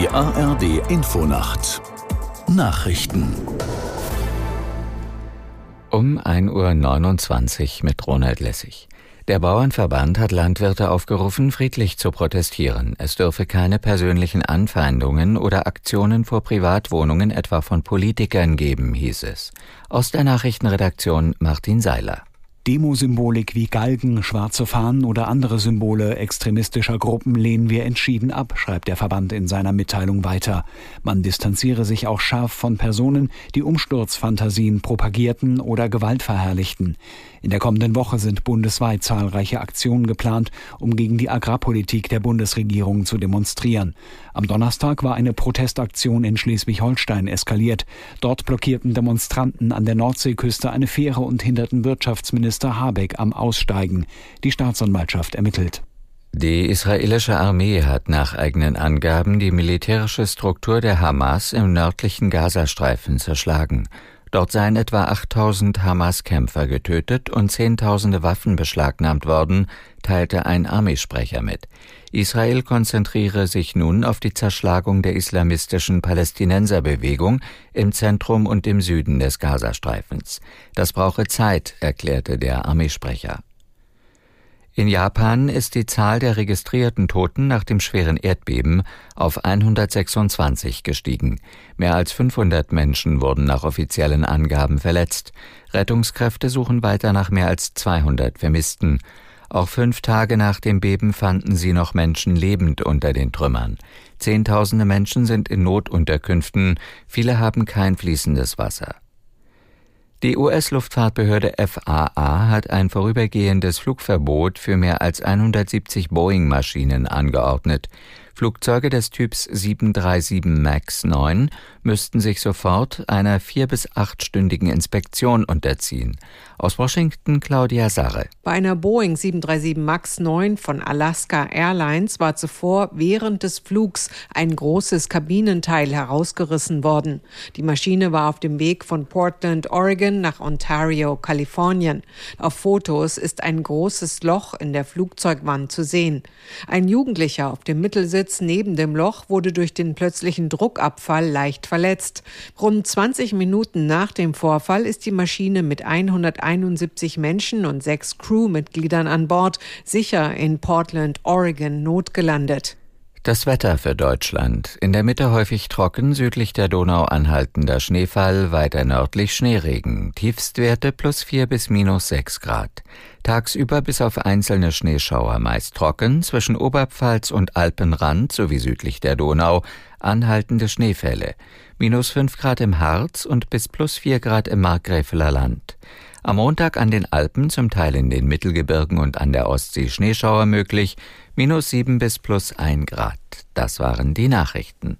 Die ARD Infonacht Nachrichten um 1.29 Uhr mit Ronald Lessig. Der Bauernverband hat Landwirte aufgerufen, friedlich zu protestieren. Es dürfe keine persönlichen Anfeindungen oder Aktionen vor Privatwohnungen etwa von Politikern geben, hieß es. Aus der Nachrichtenredaktion Martin Seiler. Demosymbolik wie Galgen, schwarze Fahnen oder andere Symbole extremistischer Gruppen lehnen wir entschieden ab, schreibt der Verband in seiner Mitteilung weiter. Man distanziere sich auch scharf von Personen, die Umsturzfantasien propagierten oder Gewalt verherrlichten. In der kommenden Woche sind bundesweit zahlreiche Aktionen geplant, um gegen die Agrarpolitik der Bundesregierung zu demonstrieren. Am Donnerstag war eine Protestaktion in Schleswig-Holstein eskaliert. Dort blockierten Demonstranten an der Nordseeküste eine Fähre und hinderten Wirtschaftsminister Habeck am Aussteigen. Die Staatsanwaltschaft ermittelt. Die israelische Armee hat nach eigenen Angaben die militärische Struktur der Hamas im nördlichen Gazastreifen zerschlagen. Dort seien etwa 8000 Hamas-Kämpfer getötet und Zehntausende Waffen beschlagnahmt worden, teilte ein Armeesprecher mit. Israel konzentriere sich nun auf die Zerschlagung der islamistischen Palästinenserbewegung im Zentrum und im Süden des Gazastreifens. Das brauche Zeit, erklärte der Armeesprecher. In Japan ist die Zahl der registrierten Toten nach dem schweren Erdbeben auf 126 gestiegen. Mehr als 500 Menschen wurden nach offiziellen Angaben verletzt. Rettungskräfte suchen weiter nach mehr als 200 Vermissten. Auch fünf Tage nach dem Beben fanden sie noch Menschen lebend unter den Trümmern. Zehntausende Menschen sind in Notunterkünften, viele haben kein fließendes Wasser. Die US-Luftfahrtbehörde FAA hat ein vorübergehendes Flugverbot für mehr als 170 Boeing-Maschinen angeordnet. Flugzeuge des Typs 737 MAX 9 müssten sich sofort einer vier- bis achtstündigen Inspektion unterziehen. Aus Washington Claudia Sarre. Bei einer Boeing 737 MAX 9 von Alaska Airlines war zuvor während des Flugs ein großes Kabinenteil herausgerissen worden. Die Maschine war auf dem Weg von Portland, Oregon nach Ontario, Kalifornien. Auf Fotos ist ein großes Loch in der Flugzeugwand zu sehen. Ein Jugendlicher auf dem Mittelsitz Sitz neben dem Loch wurde durch den plötzlichen Druckabfall leicht verletzt. Rund 20 Minuten nach dem Vorfall ist die Maschine mit 171 Menschen und sechs Crewmitgliedern an Bord sicher in Portland, Oregon, notgelandet. Das Wetter für Deutschland. In der Mitte häufig trocken, südlich der Donau anhaltender Schneefall, weiter nördlich Schneeregen. Tiefstwerte plus vier bis minus sechs Grad. Tagsüber bis auf einzelne Schneeschauer meist trocken, zwischen Oberpfalz und Alpenrand sowie südlich der Donau anhaltende Schneefälle. Minus fünf Grad im Harz und bis plus vier Grad im Markgräfeler Land. Am Montag an den Alpen, zum Teil in den Mittelgebirgen und an der Ostsee Schneeschauer möglich, minus sieben bis plus ein Grad. Das waren die Nachrichten.